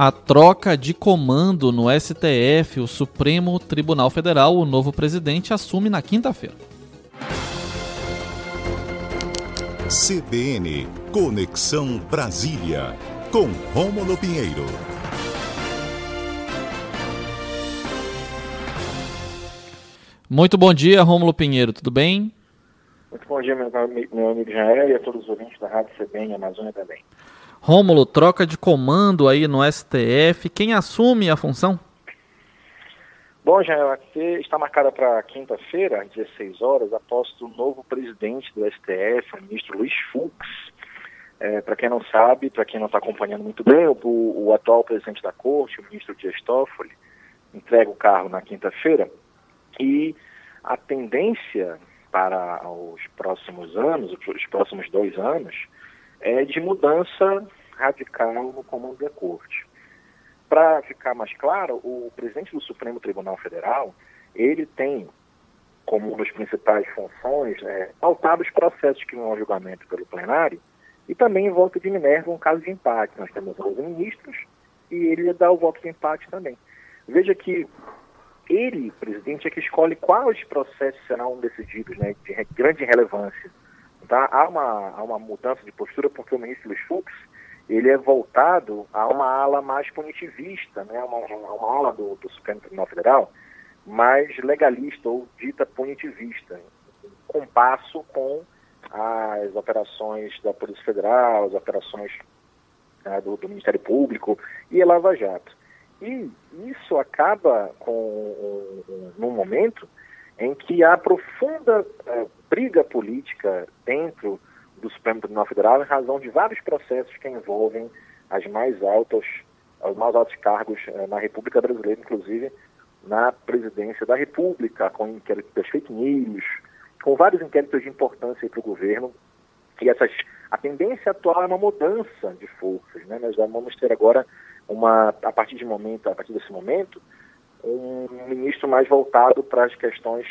a troca de comando no STF, o Supremo Tribunal Federal, o novo presidente assume na quinta-feira. CBN Conexão Brasília, com Rômulo Pinheiro. Muito bom dia, Rômulo Pinheiro, tudo bem? Muito bom dia, meu, meu amigo Jair e a todos os ouvintes da Rádio CBN Amazônia também. Rômulo, troca de comando aí no STF. Quem assume a função? Bom, já está marcada para quinta-feira, às 16 horas, após o novo presidente do STF, o ministro Luiz Fux. É, para quem não sabe, para quem não está acompanhando muito bem, o, o, atual presidente da corte, o ministro Dias Toffoli, entrega o carro na quinta-feira e a tendência para os próximos anos, os próximos dois anos, é, de mudança radical no comando da corte. Para ficar mais claro, o presidente do Supremo Tribunal Federal, ele tem como uma das principais funções é, pautar os processos que vão ao julgamento pelo plenário e também em voto de Minerva um caso de empate. Nós temos 11 ministros e ele dá o voto de empate também. Veja que ele, presidente, é que escolhe quais processos serão decididos, né, de grande relevância Tá? Há, uma, há uma mudança de postura porque o ministro Fux ele é voltado a uma ala mais punitivista, né? uma, uma ala do, do Supremo Tribunal Federal mais legalista ou dita punitivista, em compasso com as operações da Polícia Federal, as operações né, do, do, Ministério Público e a Lava Jato. E isso acaba com, um, um, num momento em que há profunda uh, briga política dentro do Supremo Tribunal Federal em razão de vários processos que envolvem as mais altas, os mais altos cargos uh, na República Brasileira, inclusive na presidência da República, com inquéritos das fake news, com vários inquéritos de importância para o governo. E essas, a tendência atual é uma mudança de forças. Né? Nós vamos ter agora uma, a partir de momento, a partir desse momento, um ministro mais voltado para as questões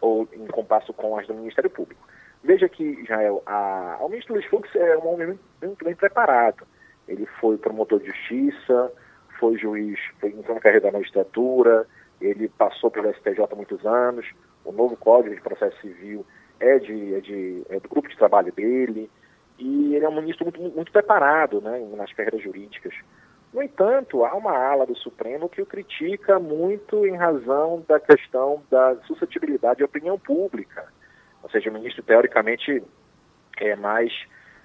ou em compasso com as do Ministério Público. Veja que, Israel, a, o ministro Luiz Fux é um homem muito bem preparado. Ele foi promotor de justiça, foi juiz, foi entrou na carreira da magistratura, ele passou pelo STJ há muitos anos, o novo Código de Processo Civil é, de, é, de, é do grupo de trabalho dele, e ele é um ministro muito, muito preparado né, nas carreiras jurídicas. No entanto, há uma ala do Supremo que o critica muito em razão da questão da suscetibilidade à opinião pública. Ou seja, o ministro, teoricamente, é mais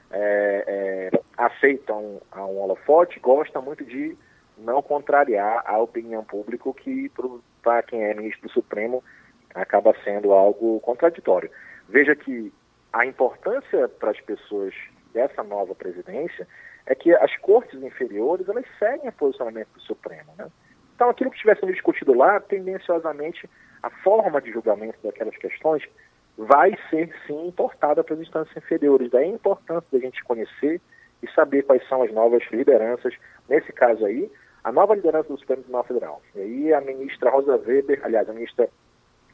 é, é, aceita um, a um holofote, gosta muito de não contrariar a opinião pública, que para quem é ministro do Supremo acaba sendo algo contraditório. Veja que a importância para as pessoas dessa nova presidência é que as cortes inferiores elas seguem o posicionamento do Supremo. Né? Então, aquilo que estivesse sendo discutido lá, tendenciosamente, a forma de julgamento daquelas questões vai ser, sim, importada para as instâncias inferiores. Daí a importância da gente conhecer e saber quais são as novas lideranças. Nesse caso aí, a nova liderança do Supremo Tribunal Federal. E aí a ministra Rosa Weber, aliás, a ministra,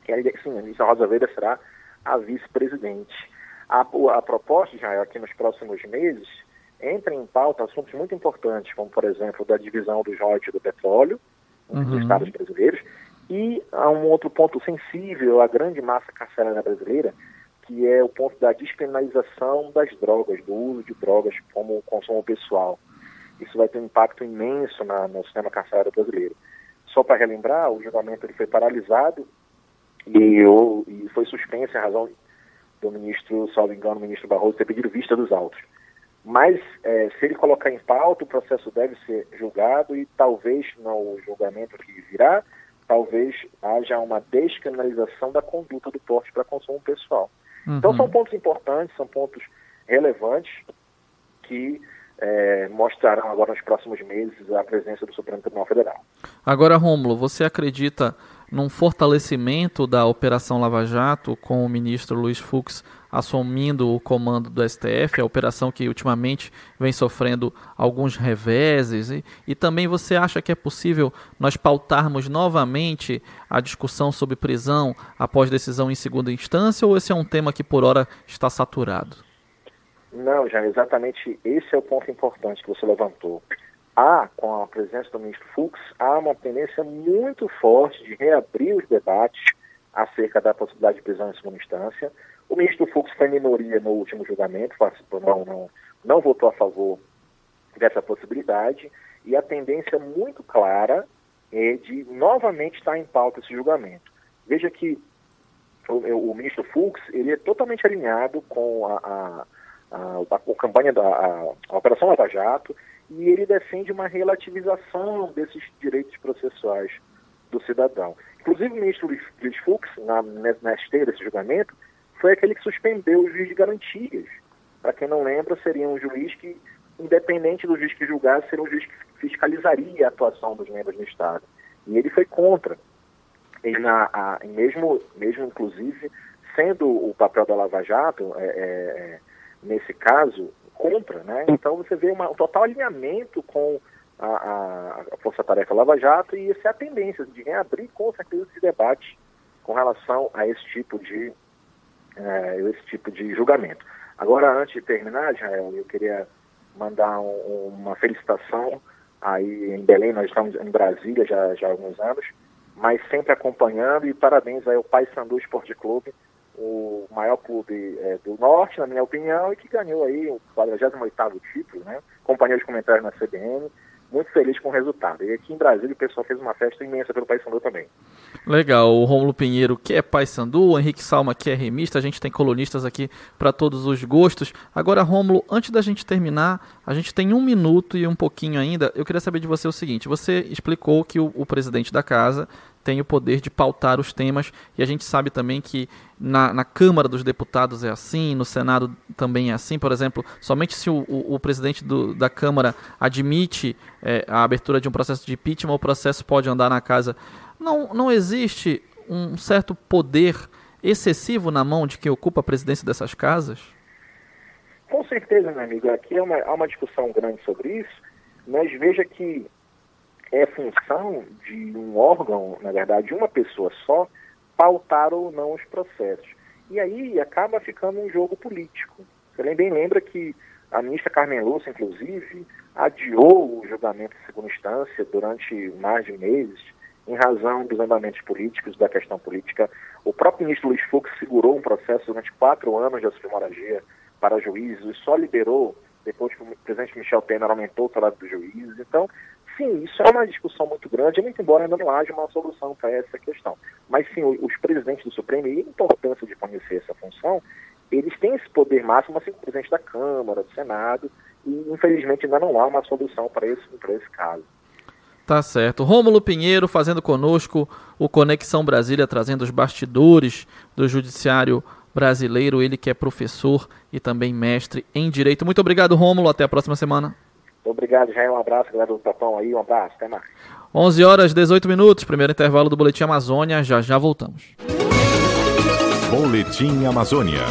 sim, a ministra Rosa Weber será a vice-presidente. A, a proposta, já aqui nos próximos meses, entra em pauta assuntos muito importantes, como, por exemplo, da divisão do royalties do petróleo uhum. dos estados brasileiros, e há um outro ponto sensível à grande massa carcerária brasileira, que é o ponto da despenalização das drogas, do uso de drogas como consumo pessoal. Isso vai ter um impacto imenso na, no sistema carcerário brasileiro. Só para relembrar, o julgamento ele foi paralisado e, eu, e foi suspenso em razão do ministro, salvo engano, o ministro Barroso ter pedido vista dos autos. Mas é, se ele colocar em pauta, o processo deve ser julgado e talvez no julgamento que virá, talvez haja uma descriminalização da conduta do porte para consumo pessoal. Uhum. Então são pontos importantes, são pontos relevantes que é, mostrarão agora nos próximos meses a presença do Supremo Tribunal Federal. Agora, Rômulo, você acredita num fortalecimento da Operação Lava Jato com o ministro Luiz Fux assumindo o comando do STF, a operação que ultimamente vem sofrendo alguns reveses, e, e também você acha que é possível nós pautarmos novamente a discussão sobre prisão após decisão em segunda instância, ou esse é um tema que por hora está saturado? Não, já exatamente esse é o ponto importante que você levantou. Há, com a presença do ministro Fux, há uma tendência muito forte de reabrir os debates acerca da possibilidade de prisão em segunda instância. O ministro Fux foi minoria no último julgamento, participou, não, não, não votou a favor dessa possibilidade, e a tendência muito clara é de novamente estar em pauta esse julgamento. Veja que o, o ministro Fux ele é totalmente alinhado com a, a, a, a, campanha da a Operação Lava Jato e ele defende uma relativização desses direitos processuais do cidadão. Inclusive o ministro Luiz Fux, na, na esteira desse julgamento, foi aquele que suspendeu o juiz de garantias. Para quem não lembra, seria um juiz que, independente do juiz que julgasse, seria um juiz que fiscalizaria a atuação dos membros do Estado. E ele foi contra. E na, a, mesmo, mesmo, inclusive, sendo o papel da Lava Jato, é, é, nesse caso, contra, né? Então você vê uma, um total alinhamento com a, a, a Força Tarefa Lava Jato e essa é a tendência de reabrir com certeza esse debate com relação a esse tipo de é, esse tipo de julgamento. Agora, antes de terminar, Jael, eu queria mandar um, uma felicitação aí em Belém, nós estamos em Brasília já, já há alguns anos, mas sempre acompanhando e parabéns aí ao Pai Sandu Esporte Clube, o maior clube é, do Norte, na minha opinião, e que ganhou aí o 48º título, né? Companhia de comentários na CBN, muito feliz com o resultado. E aqui em Brasília o pessoal fez uma festa imensa pelo Paysandu também. Legal, o Romulo Pinheiro que é Paysandu, o Henrique Salma que é remista, a gente tem colunistas aqui para todos os gostos. Agora, Romulo, antes da gente terminar, a gente tem um minuto e um pouquinho ainda. Eu queria saber de você o seguinte: você explicou que o, o presidente da casa tem o poder de pautar os temas, e a gente sabe também que na, na Câmara dos Deputados é assim, no Senado também é assim. Por exemplo, somente se o, o, o presidente do, da Câmara admite é, a abertura de um processo de impeachment, o processo pode andar na casa. Não, não existe um certo poder excessivo na mão de quem ocupa a presidência dessas casas? Com certeza, meu amigo. Aqui há uma, há uma discussão grande sobre isso, mas veja que é função de um órgão, na verdade, de uma pessoa só, pautar ou não os processos. E aí acaba ficando um jogo político. Você bem lembra que a ministra Carmen Lúcia, inclusive, adiou o julgamento em segunda instância durante mais de meses, em razão dos andamentos políticos, da questão política. O próprio ministro Luiz Fux segurou um processo durante quatro anos de auxílio para juízes e só liberou depois que o presidente Michel Temer aumentou o salário dos juízes. Então, sim, isso é uma discussão muito grande, muito embora ainda não haja uma solução para essa questão. Mas sim, os presidentes do Supremo, e a importância de conhecer essa função, eles têm esse poder máximo, assim o presidente da Câmara, do Senado, e infelizmente ainda não há uma solução para esse, esse caso. Tá certo. Rômulo Pinheiro fazendo conosco o Conexão Brasília, trazendo os bastidores do Judiciário brasileiro, ele que é professor e também mestre em Direito. Muito obrigado, Rômulo. Até a próxima semana. Obrigado, Jair. Um abraço, galera do Tapão aí. Um abraço. Até mais. 11 horas 18 minutos. Primeiro intervalo do Boletim Amazônia. Já já voltamos. Boletim Amazônia.